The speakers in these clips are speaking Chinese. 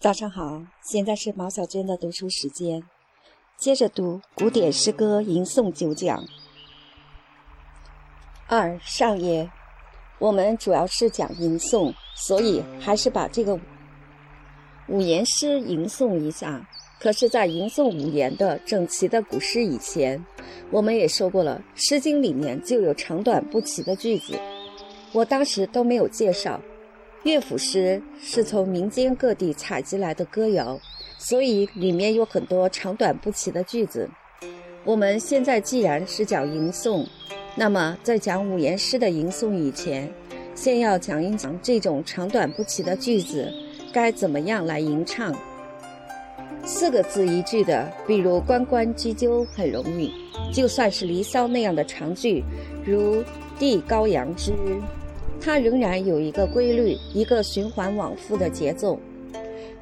早上好，现在是毛小娟的读书时间，接着读古典诗歌吟诵九讲。二上页，我们主要是讲吟诵，所以还是把这个五言诗吟诵一下。可是，在吟诵五言的整齐的古诗以前，我们也说过了，《诗经》里面就有长短不齐的句子，我当时都没有介绍。乐府诗是从民间各地采集来的歌谣，所以里面有很多长短不齐的句子。我们现在既然是讲吟诵，那么在讲五言诗的吟诵以前，先要讲一讲这种长短不齐的句子该怎么样来吟唱。四个字一句的，比如“关关雎鸠”很容易；就算是《离骚》那样的长句，如“帝高阳之”。它仍然有一个规律，一个循环往复的节奏。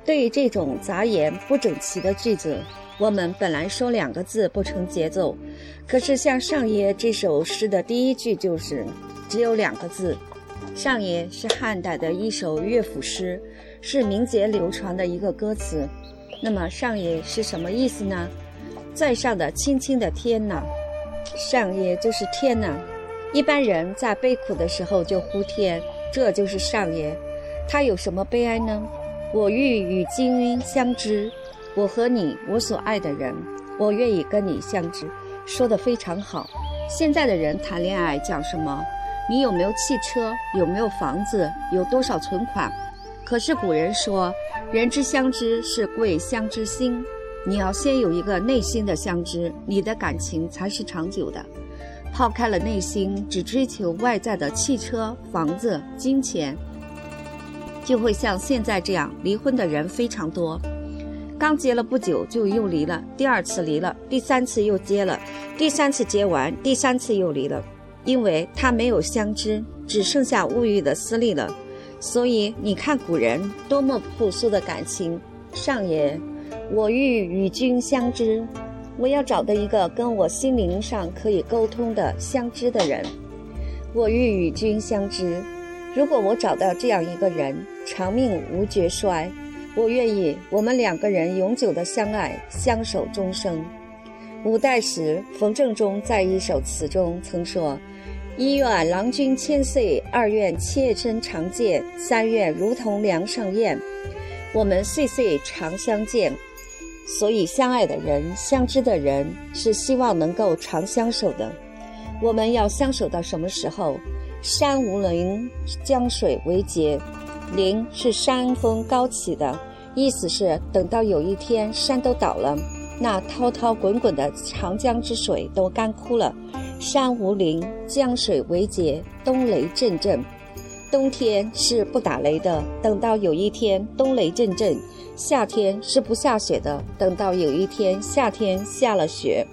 对于这种杂言不整齐的句子，我们本来说两个字不成节奏，可是像上耶这首诗的第一句就是只有两个字。上耶是汉代的一首乐府诗，是民间流传的一个歌词。那么上耶是什么意思呢？在上的青青的天呐，上耶就是天呐。一般人在悲苦的时候就呼天，这就是上也。他有什么悲哀呢？我欲与君相知，我和你，我所爱的人，我愿意跟你相知，说的非常好。现在的人谈恋爱讲什么？你有没有汽车？有没有房子？有多少存款？可是古人说，人之相知是贵相知心。你要先有一个内心的相知，你的感情才是长久的。抛开了内心，只追求外在的汽车、房子、金钱，就会像现在这样离婚的人非常多。刚结了不久就又离了，第二次离了，第三次又结了，第三次结完，第三次又离了，因为他没有相知，只剩下物欲的私利了。所以你看古人多么朴素的感情，上也，我欲与君相知。我要找到一个跟我心灵上可以沟通的相知的人，我欲与君相知。如果我找到这样一个人，长命无绝衰，我愿意我们两个人永久的相爱，相守终生。五代时，冯正中在一首词中曾说：“一愿郎君千岁，二愿妾身常见，三愿如同梁上燕，我们岁岁常相见。”所以，相爱的人、相知的人是希望能够长相守的。我们要相守到什么时候？山无陵，江水为竭。陵是山峰高起的，意思是等到有一天山都倒了，那滔滔滚滚的长江之水都干枯了。山无陵，江水为竭，冬雷阵阵。冬天是不打雷的，等到有一天冬雷阵阵。夏天是不下雪的，等到有一天夏天下了雪，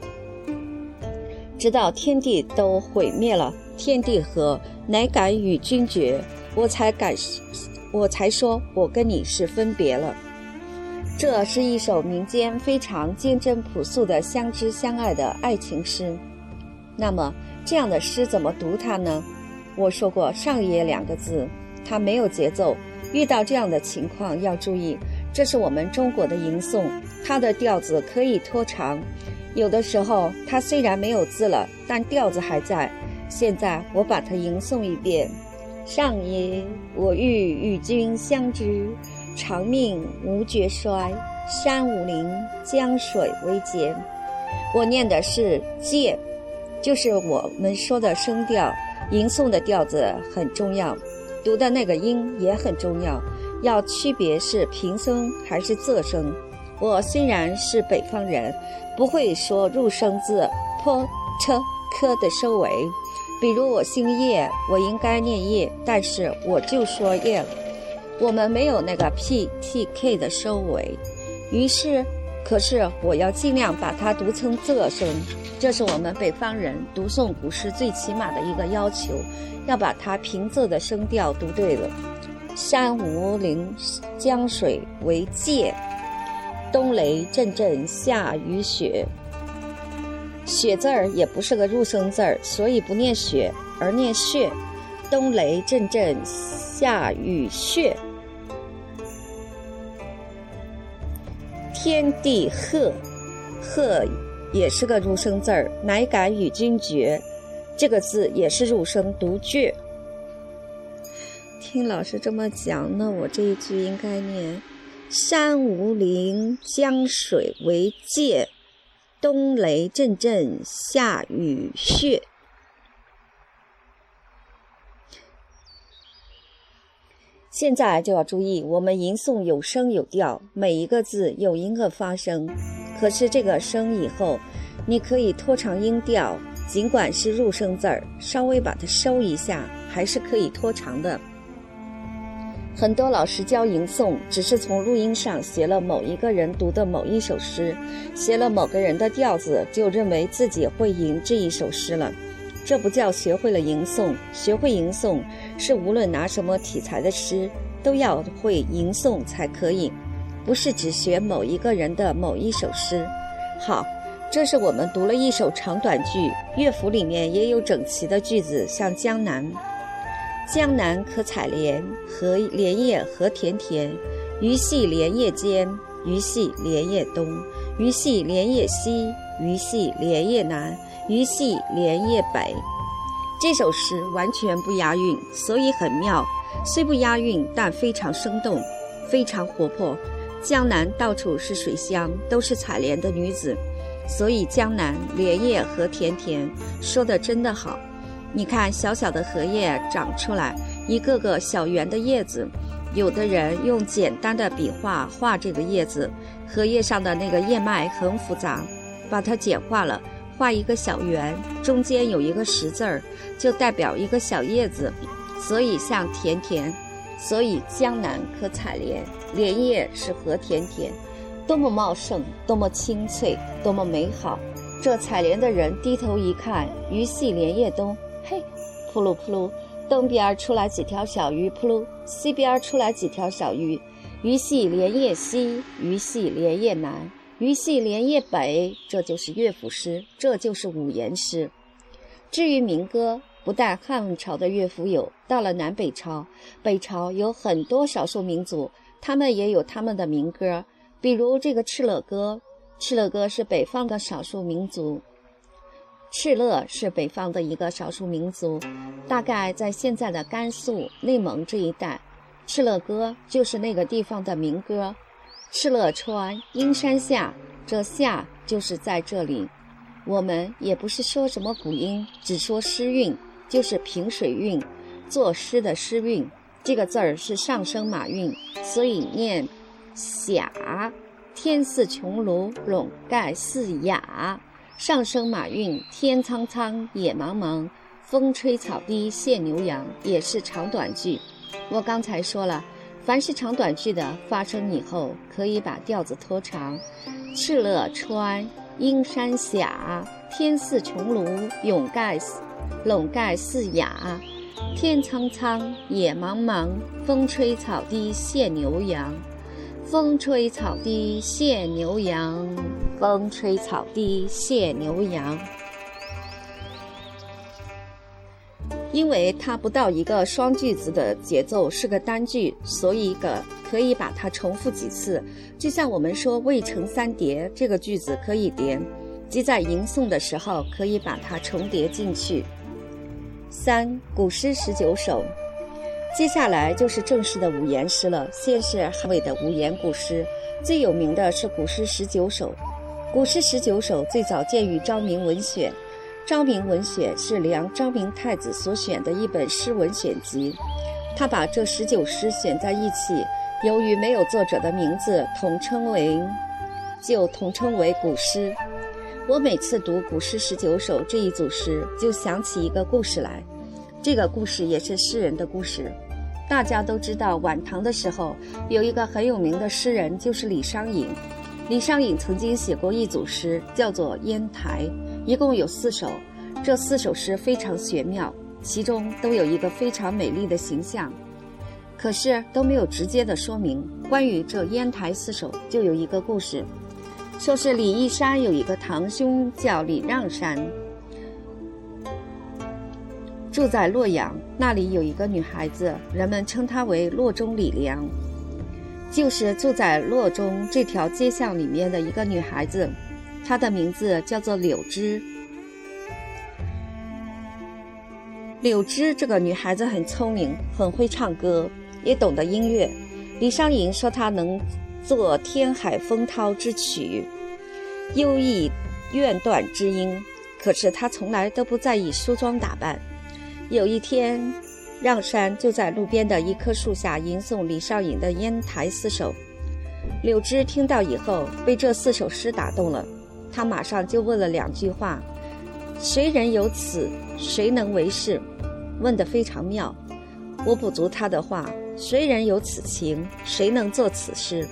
直到天地都毁灭了，天地和，乃敢与君绝，我才敢，我才说我跟你是分别了。这是一首民间非常坚贞朴素的相知相爱的爱情诗。那么这样的诗怎么读它呢？我说过“上野”两个字，它没有节奏，遇到这样的情况要注意。这是我们中国的吟诵，它的调子可以拖长，有的时候它虽然没有字了，但调子还在。现在我把它吟诵一遍：上耶，我欲与君相知，长命无绝衰。山无陵，江水为竭。我念的是借，就是我们说的声调，吟诵的调子很重要，读的那个音也很重要。要区别是平声还是仄声。我虽然是北方人，不会说入声字 p、t、k 的收尾。比如我姓叶，我应该念叶，但是我就说叶了。我们没有那个 p、t、k 的收尾，于是，可是我要尽量把它读成仄声。这是我们北方人读诵古诗最起码的一个要求，要把它平仄的声调读对了。山无陵，江水为界。冬雷阵阵，夏雨雪。雪字儿也不是个入声字儿，所以不念雪，而念血。冬雷阵阵，夏雨雪。天地鹤，鹤也是个入声字儿，乃敢与君绝，这个字也是入声读绝。听老师这么讲，那我这一句应该念：山无陵，江水为界，冬雷阵阵，夏雨雪。现在就要注意，我们吟诵有声有调，每一个字有音个发声。可是这个声以后，你可以拖长音调，尽管是入声字儿，稍微把它收一下，还是可以拖长的。很多老师教吟诵，只是从录音上学了某一个人读的某一首诗，学了某个人的调子，就认为自己会吟这一首诗了。这不叫学会了吟诵，学会吟诵是无论拿什么题材的诗都要会吟诵才可以，不是只学某一个人的某一首诗。好，这是我们读了一首长短句，乐府里面也有整齐的句子，像《江南》：“江南可采莲，荷莲叶何田田。鱼戏莲叶间，鱼戏莲叶东。鱼戏莲叶西，鱼戏莲叶南。”鱼戏莲叶北，这首诗完全不押韵，所以很妙。虽不押韵，但非常生动，非常活泼。江南到处是水乡，都是采莲的女子，所以江南莲叶何田田，说的真的好。你看，小小的荷叶长出来，一个个小圆的叶子，有的人用简单的笔画画这个叶子，荷叶上的那个叶脉很复杂，把它简化了。画一个小圆，中间有一个十字儿，就代表一个小叶子，所以像田田。所以江南可采莲，莲叶是何田田，多么茂盛，多么清脆，多么美好。这采莲的人低头一看，鱼戏莲叶东，嘿，扑噜扑噜，东边出来几条小鱼，扑噜，西边出来几条小鱼，鱼戏莲叶西，鱼戏莲叶南。鱼戏莲叶北，这就是乐府诗，这就是五言诗。至于民歌，不但汉朝的乐府有，到了南北朝，北朝有很多少数民族，他们也有他们的民歌。比如这个敕勒歌，敕勒歌是北方的少数民族，敕勒是北方的一个少数民族，大概在现在的甘肃、内蒙这一带，敕勒歌就是那个地方的民歌。敕勒川，阴山下，这下就是在这里。我们也不是说什么古音，只说诗韵，就是平水韵，作诗的诗韵。这个字儿是上声马韵，所以念霞。天似穹庐，笼盖四雅。上声马韵，天苍苍，野茫茫，风吹草低见牛羊，也是长短句。我刚才说了。凡是长短句的发声以后，可以把调子拖长。敕勒川，阴山下，天似穹庐，笼盖笼盖四雅。天苍苍，野茫茫，风吹草低见牛羊。风吹草低见牛羊，风吹草低见牛羊。因为它不到一个双句子的节奏，是个单句，所以个可以把它重复几次。就像我们说“未成三叠”这个句子可以叠，即在吟诵的时候可以把它重叠进去。三古诗十九首，接下来就是正式的五言诗了。先是汉魏的五言古诗，最有名的是古诗十九首。古诗十九首最早见于《昭明文选》。《昭明文选》是梁昭明太子所选的一本诗文选集，他把这十九诗选在一起，由于没有作者的名字，统称为，就统称为古诗。我每次读《古诗十九首》这一组诗，就想起一个故事来，这个故事也是诗人的故事。大家都知道，晚唐的时候有一个很有名的诗人，就是李商隐。李商隐曾经写过一组诗，叫做《烟台》。一共有四首，这四首诗非常玄妙，其中都有一个非常美丽的形象，可是都没有直接的说明。关于这烟台四首，就有一个故事，说是李义山有一个堂兄叫李让山，住在洛阳，那里有一个女孩子，人们称她为洛中李良。就是住在洛中这条街巷里面的一个女孩子，她的名字叫做柳枝。柳枝这个女孩子很聪明，很会唱歌，也懂得音乐。李商隐说她能作天海风涛之曲，优异愿断之音。可是她从来都不在意梳妆打扮。有一天，让山就在路边的一棵树下吟诵李商隐的烟台四首。柳枝听到以后，被这四首诗打动了，他马上就问了两句话：“谁人有此？谁能为是？”问得非常妙。我补足他的话：“谁人有此情？谁能作此诗？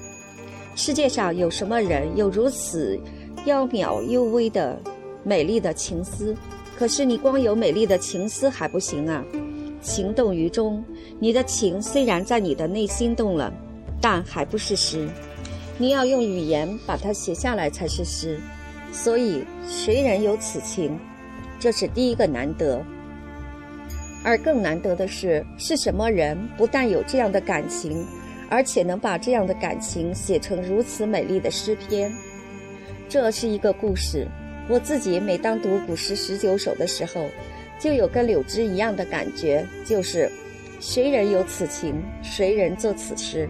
世界上有什么人有如此妖渺幽微的美丽的情思？可是你光有美丽的情思还不行啊！情动于衷，你的情虽然在你的内心动了，但还不是诗。你要用语言把它写下来才是诗。所以，谁人有此情？这是第一个难得。”而更难得的是，是什么人不但有这样的感情，而且能把这样的感情写成如此美丽的诗篇？这是一个故事。我自己每当读古诗十九首的时候，就有跟柳枝一样的感觉，就是谁人有此情，谁人作此诗。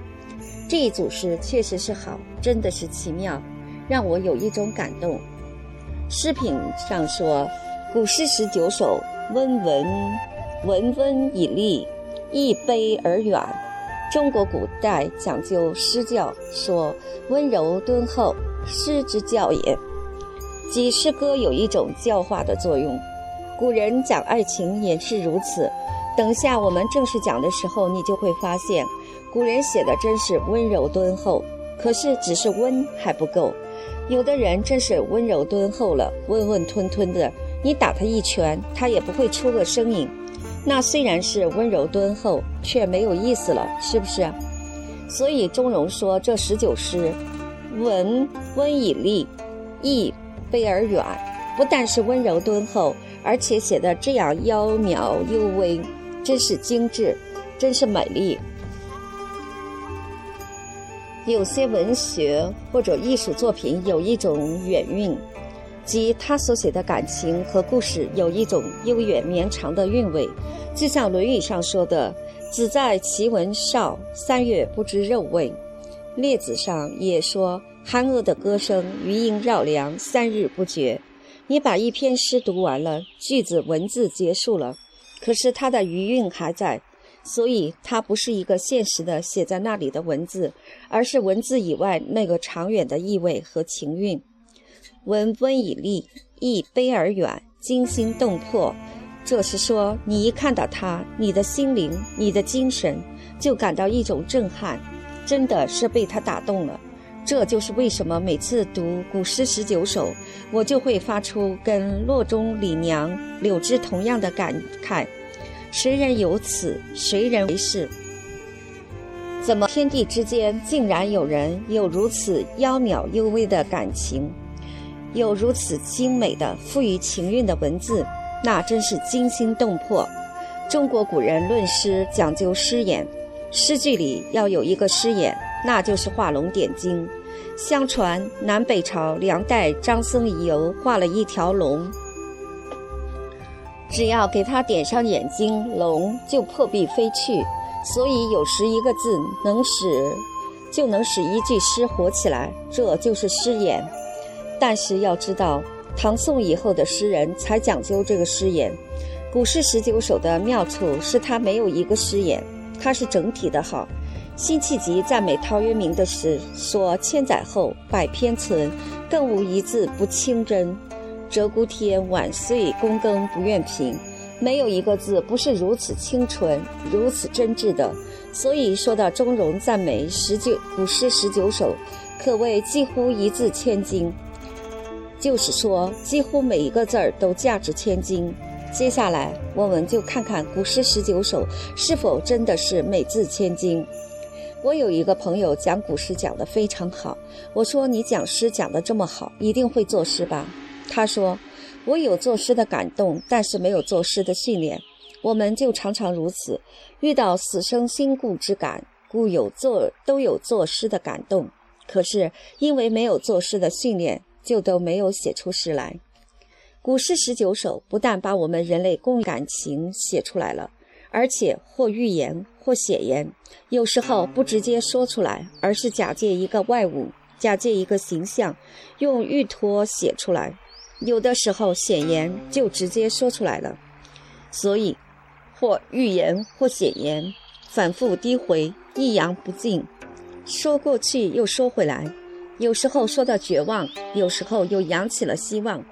这一组诗确实是好，真的是奇妙，让我有一种感动。诗品上说，古诗十九首，温文。文温以立，一悲而远。中国古代讲究诗教，说温柔敦厚，诗之教也。即诗歌有一种教化的作用。古人讲爱情也是如此。等下我们正式讲的时候，你就会发现，古人写的真是温柔敦厚。可是只是温还不够，有的人真是温柔敦厚了，温温吞吞的，你打他一拳，他也不会出个声音。那虽然是温柔敦厚，却没有意思了，是不是？所以钟嵘说这十九诗，文温以立，意卑而远，不但是温柔敦厚，而且写的这样妖渺幽微，真是精致，真是美丽。有些文学或者艺术作品有一种远韵。即他所写的感情和故事有一种悠远绵长的韵味，就像《论语》上说的“子在其文少，三月不知肉味”。《列子》上也说“韩娥的歌声余音绕梁，三日不绝”。你把一篇诗读完了，句子文字结束了，可是它的余韵还在，所以它不是一个现实的写在那里的文字，而是文字以外那个长远的意味和情韵。文温以立，意悲而远，惊心动魄。这是说，你一看到他，你的心灵、你的精神就感到一种震撼，真的是被他打动了。这就是为什么每次读古诗十九首，我就会发出跟洛中李娘、柳枝同样的感慨：谁人有此？谁人为是？怎么天地之间竟然有人有如此妖渺幽微的感情？有如此精美的、富于情韵的文字，那真是惊心动魄。中国古人论诗讲究诗眼，诗句里要有一个诗眼，那就是画龙点睛。相传南北朝梁代张僧繇游画了一条龙，只要给他点上眼睛，龙就破壁飞去。所以有时一个字能使，就能使一句诗活起来，这就是诗眼。但是要知道，唐宋以后的诗人才讲究这个诗眼。古诗十九首的妙处是它没有一个诗眼，它是整体的好。辛弃疾赞美陶渊明的诗说：“千载后，百篇存，更无一字不清真。鹧鸪天，晚岁躬耕不愿贫。”没有一个字不是如此清纯、如此真挚的。所以说到钟嵘赞美十九古诗十九首，可谓几乎一字千金。就是说，几乎每一个字儿都价值千金。接下来，我们就看看古诗十九首是否真的是每字千金。我有一个朋友讲古诗讲得非常好，我说你讲诗讲得这么好，一定会作诗吧？他说，我有作诗的感动，但是没有作诗的训练。我们就常常如此，遇到死生心故之感，故有作都有作诗的感动。可是因为没有作诗的训练，就都没有写出诗来。古诗十九首不但把我们人类共感情写出来了，而且或预言或写言，有时候不直接说出来，而是假借一个外物，假借一个形象，用寓托写出来。有的时候显言就直接说出来了。所以，或预言或写言，反复低回，抑扬不尽，说过去又说回来，有时候说到绝望，有时候又扬起了希望。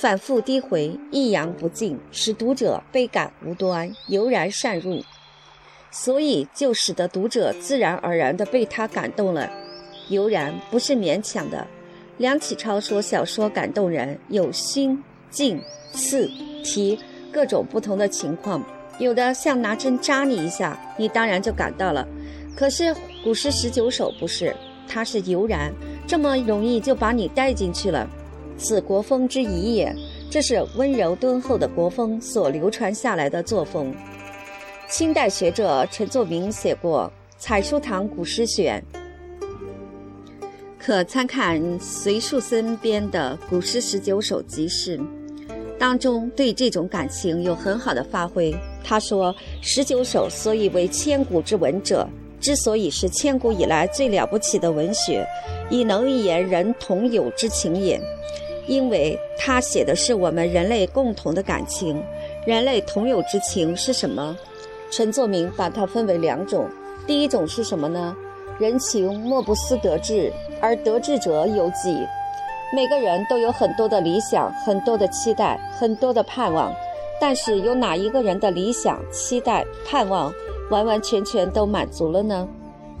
反复低回，抑扬不尽，使读者倍感无端，油然善入，所以就使得读者自然而然地被他感动了。油然不是勉强的。梁启超说：“小说感动人，有心、静、刺、提各种不同的情况，有的像拿针扎你一下，你当然就感到了。可是古诗十九首不是，它是油然，这么容易就把你带进去了。”此国风之仪也，这是温柔敦厚的国风所流传下来的作风。清代学者陈作明写过《采书堂古诗选》，可参看隋树森编的《古诗十九首集释》，当中对这种感情有很好的发挥。他说：“十九首所以为千古之文者，之所以是千古以来最了不起的文学，以能一言人同有之情也。”因为他写的是我们人类共同的感情，人类同有之情是什么？陈作明把它分为两种，第一种是什么呢？人情莫不思得志，而得志者有几？每个人都有很多的理想，很多的期待，很多的盼望，但是有哪一个人的理想、期待、盼望完完全全都满足了呢？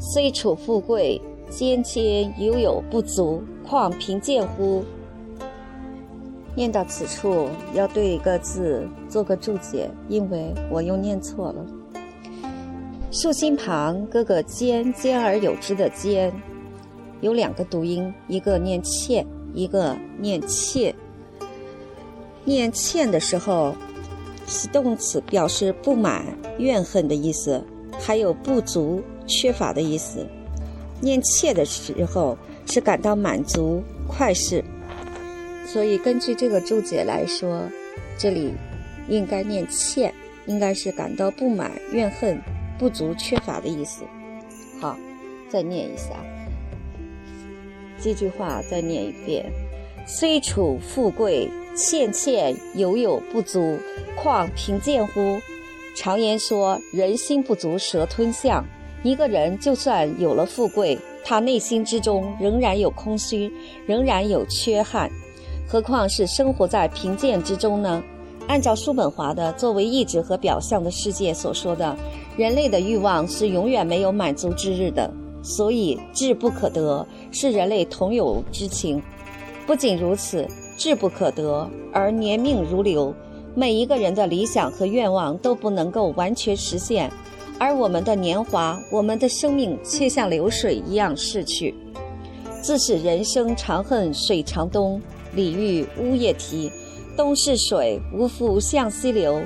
虽处富贵，兼兼犹有不足，况贫贱乎？念到此处，要对一个字做个注解，因为我又念错了。竖心旁哥哥兼兼而有之的兼，有两个读音，一个念欠，一个念切。念欠的时候，是动词，表示不满、怨恨的意思，还有不足、缺乏的意思。念切的时候，是感到满足、快事。所以，根据这个注解来说，这里应该念“欠”，应该是感到不满、怨恨、不足、缺乏的意思。好，再念一下这句话，再念一遍：“虽处富贵，欠欠犹有不足，况贫贱乎？”常言说：“人心不足蛇吞象。”一个人就算有了富贵，他内心之中仍然有空虚，仍然有缺憾。何况是生活在贫贱之中呢？按照叔本华的作为意志和表象的世界所说的，人类的欲望是永远没有满足之日的。所以志不可得是人类同有之情。不仅如此，志不可得而年命如流，每一个人的理想和愿望都不能够完全实现，而我们的年华、我们的生命却像流水一样逝去。自是人生长恨水长东。李煜《乌夜啼》：“东逝水，无复向西流。”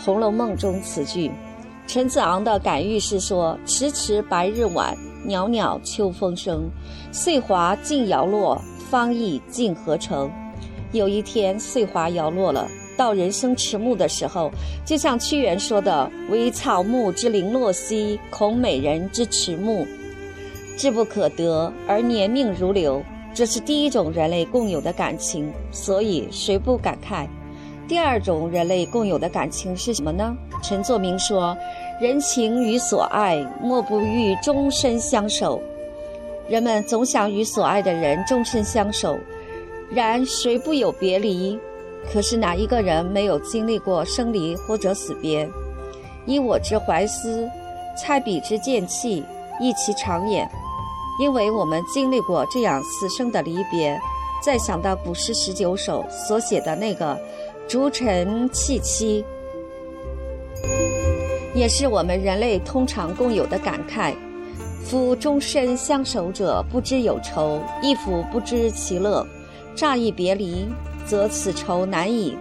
《红楼梦》中此句。陈子昂的感遇是说：“迟迟白日晚，袅袅秋风生。岁华尽摇落，芳意尽何成。”有一天，岁华摇落了，到人生迟暮的时候，就像屈原说的：“惟草木之零落兮，恐美人之迟暮。志不可得，而年命如流。”这是第一种人类共有的感情，所以谁不感慨？第二种人类共有的感情是什么呢？陈作明说：“人情与所爱，莫不欲终身相守。”人们总想与所爱的人终身相守，然谁不有别离？可是哪一个人没有经历过生离或者死别？以我之怀思，猜彼之见气，忆其长也。因为我们经历过这样死生的离别，再想到古诗十九首所写的那个“逐尘弃妻”，也是我们人类通常共有的感慨。夫终身相守者，不知有愁；亦夫不知其乐。乍一别离，则此愁难已。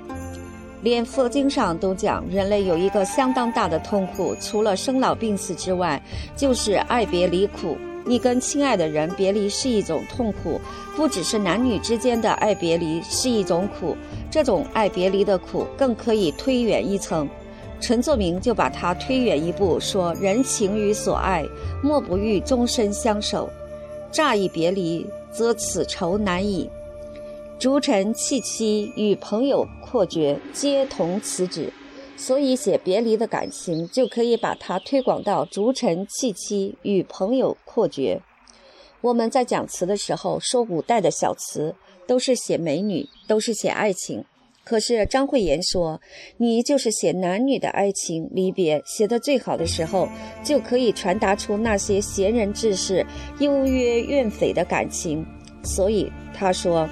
连佛经上都讲，人类有一个相当大的痛苦，除了生老病死之外，就是爱别离苦。你跟亲爱的人别离是一种痛苦，不只是男女之间的爱别离是一种苦，这种爱别离的苦更可以推远一层。陈作明就把它推远一步，说：“人情与所爱，莫不欲终身相守。乍一别离，则此仇难已。逐臣弃妻与朋友阔绝，皆同此旨。”所以写别离的感情，就可以把它推广到逐臣弃妻与朋友阔绝。我们在讲词的时候说，古代的小词都是写美女，都是写爱情。可是张慧妍说，你就是写男女的爱情离别，写的最好的时候，就可以传达出那些闲人志士、幽约怨匪的感情。所以他说，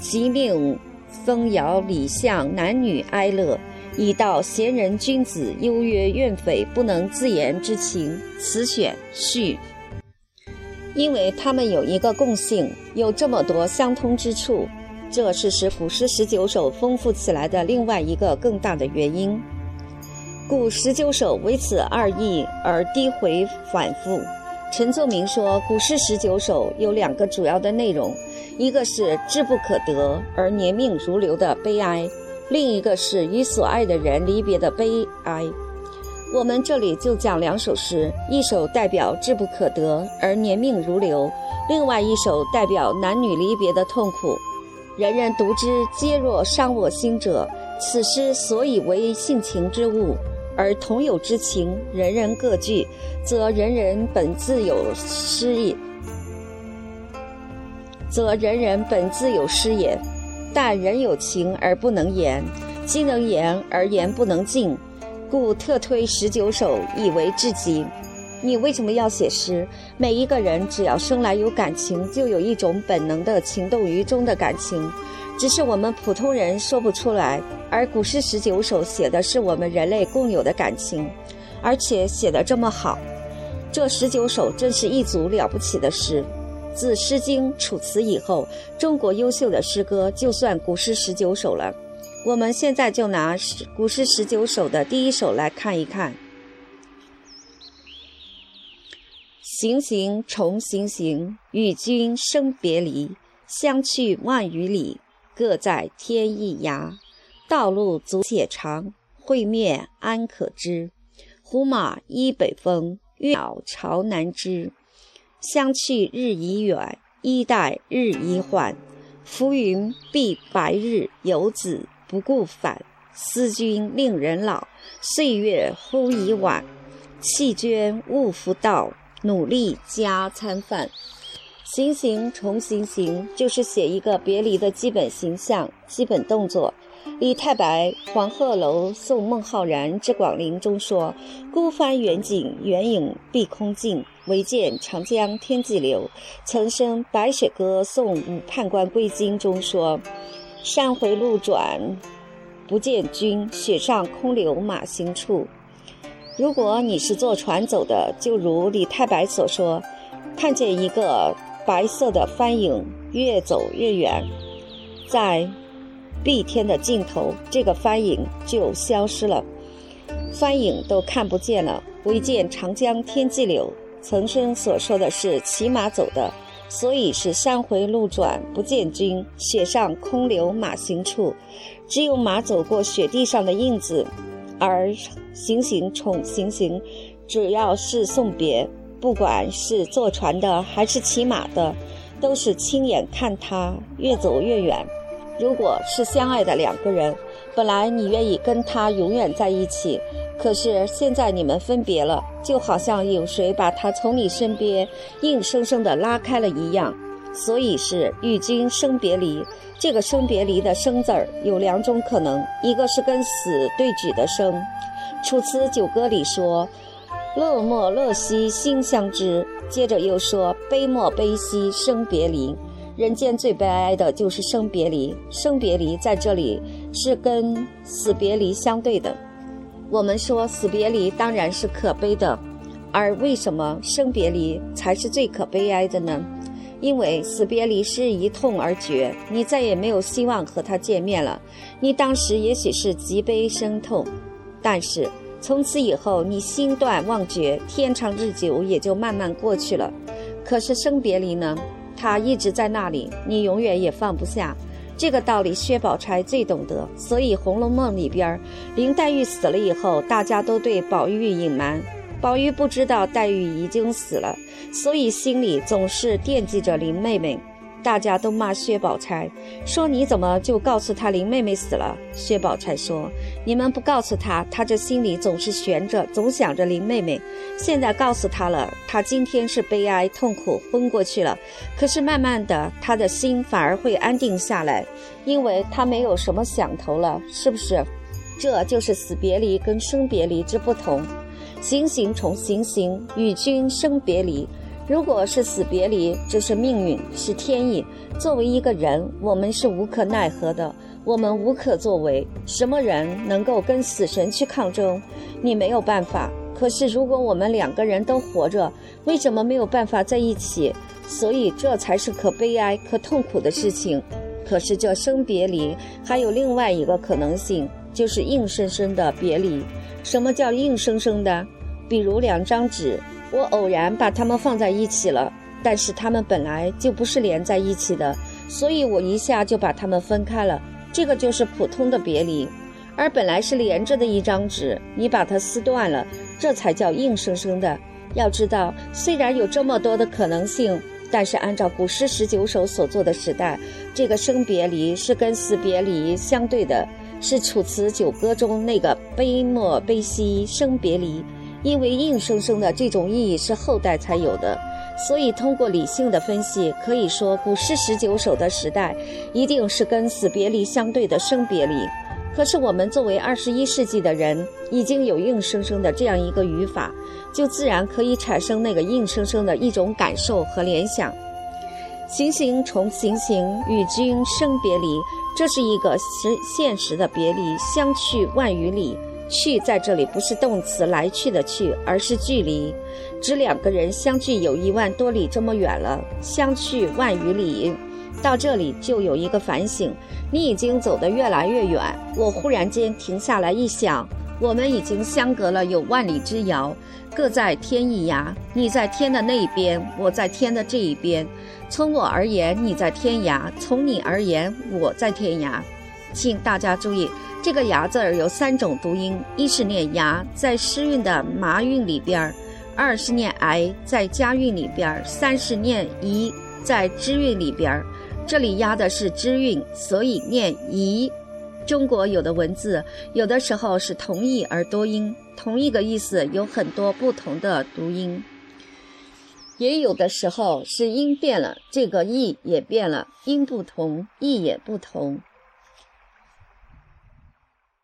即命风摇李相男女哀乐。以道贤人君子优曰怨匪不能自言之情，此选序。因为他们有一个共性，有这么多相通之处，这是使古诗十九首丰富起来的另外一个更大的原因。故十九首为此二意而低回反复。陈作明说，古诗十九首有两个主要的内容，一个是志不可得而年命如流的悲哀。另一个是与所爱的人离别的悲哀。我们这里就讲两首诗，一首代表志不可得而年命如流，另外一首代表男女离别的痛苦。人人读之，皆若伤我心者。此诗所以为性情之物，而同有之情，人人各具，则人人本自有失也，则人人本自有失也。但人有情而不能言，今能言而言不能尽，故特推十九首以为至极。你为什么要写诗？每一个人只要生来有感情，就有一种本能的情动于衷的感情，只是我们普通人说不出来。而古诗十九首写的是我们人类共有的感情，而且写得这么好，这十九首真是一组了不起的诗。自《诗经》《楚辞》以后，中国优秀的诗歌就算古诗十九首了。我们现在就拿古诗十九首的第一首来看一看：“行行重行行，与君生别离。相去万余里，各在天一涯。道路阻且长，会面安可知？胡马依北风，鸟巢南枝。”相去日已远，衣带日已缓。浮云蔽白日，游子不顾返。思君令人老，岁月忽已晚。弃捐勿复道，努力加餐饭。行行重行行，就是写一个别离的基本形象、基本动作。李太白《黄鹤楼送孟浩然之广陵》中说：“孤帆远景，远影碧空尽。唯见长江天际流。”岑参《白雪歌送武判官归京》中说：“山回路转，不见君。雪上空留马行处。”如果你是坐船走的，就如李太白所说，看见一个白色的帆影越走越远，在。碧天的尽头，这个帆影就消失了，帆影都看不见了。唯见长江天际流。岑参所说的是骑马走的，所以是山回路转不见君，雪上空留马行处，只有马走过雪地上的印子。而行行重行行，只要是送别，不管是坐船的还是骑马的，都是亲眼看他越走越远。如果是相爱的两个人，本来你愿意跟他永远在一起，可是现在你们分别了，就好像有谁把他从你身边硬生生的拉开了一样。所以是与君生别离。这个生别离的生字儿有两种可能，一个是跟死对举的生。楚辞九歌里说：“乐莫乐兮心相知。”接着又说：“悲莫悲兮生别离。”人间最悲哀的就是生别离，生别离在这里是跟死别离相对的。我们说死别离当然是可悲的，而为什么生别离才是最可悲哀的呢？因为死别离是一痛而绝，你再也没有希望和他见面了。你当时也许是极悲生痛，但是从此以后你心断忘绝，天长日久也就慢慢过去了。可是生别离呢？他一直在那里，你永远也放不下。这个道理薛宝钗最懂得，所以《红楼梦》里边，林黛玉死了以后，大家都对宝玉隐瞒，宝玉不知道黛玉已经死了，所以心里总是惦记着林妹妹。大家都骂薛宝钗，说你怎么就告诉她林妹妹死了？薛宝钗说：“你们不告诉她，她这心里总是悬着，总想着林妹妹。现在告诉她了，她今天是悲哀痛苦昏过去了。可是慢慢的，她的心反而会安定下来，因为她没有什么想头了，是不是？这就是死别离跟生别离之不同。行行重行行，与君生别离。”如果是死别离，这是命运，是天意。作为一个人，我们是无可奈何的，我们无可作为。什么人能够跟死神去抗争？你没有办法。可是，如果我们两个人都活着，为什么没有办法在一起？所以，这才是可悲哀、可痛苦的事情。可是，这生别离还有另外一个可能性，就是硬生生的别离。什么叫硬生生的？比如两张纸。我偶然把它们放在一起了，但是它们本来就不是连在一起的，所以我一下就把它们分开了。这个就是普通的别离，而本来是连着的一张纸，你把它撕断了，这才叫硬生生的。要知道，虽然有这么多的可能性，但是按照古诗十九首所作的时代，这个生别离是跟死别离相对的，是《楚辞九歌》中那个悲莫悲兮生别离。因为硬生生的这种意义是后代才有的，所以通过理性的分析，可以说古诗十九首的时代一定是跟死别离相对的生别离。可是我们作为二十一世纪的人，已经有硬生生的这样一个语法，就自然可以产生那个硬生生的一种感受和联想。行行重行行，与君生别离，这是一个实现实的别离，相去万余里。去在这里不是动词来去的去，而是距离，指两个人相距有一万多里这么远了。相去万余里，到这里就有一个反省：你已经走得越来越远。我忽然间停下来一想，我们已经相隔了有万里之遥，各在天一涯。你在天的那一边，我在天的这一边。从我而言，你在天涯；从你而言，我在天涯。请大家注意。这个“牙”字儿有三种读音：一是念“牙”在诗韵的麻韵里边儿；二是念“癌”在家韵里边儿；三是念“遗”在知韵里边儿。这里压的是知韵，所以念“遗”。中国有的文字，有的时候是同义而多音，同一个意思有很多不同的读音；也有的时候是音变了，这个意也变了，音不同，意也不同。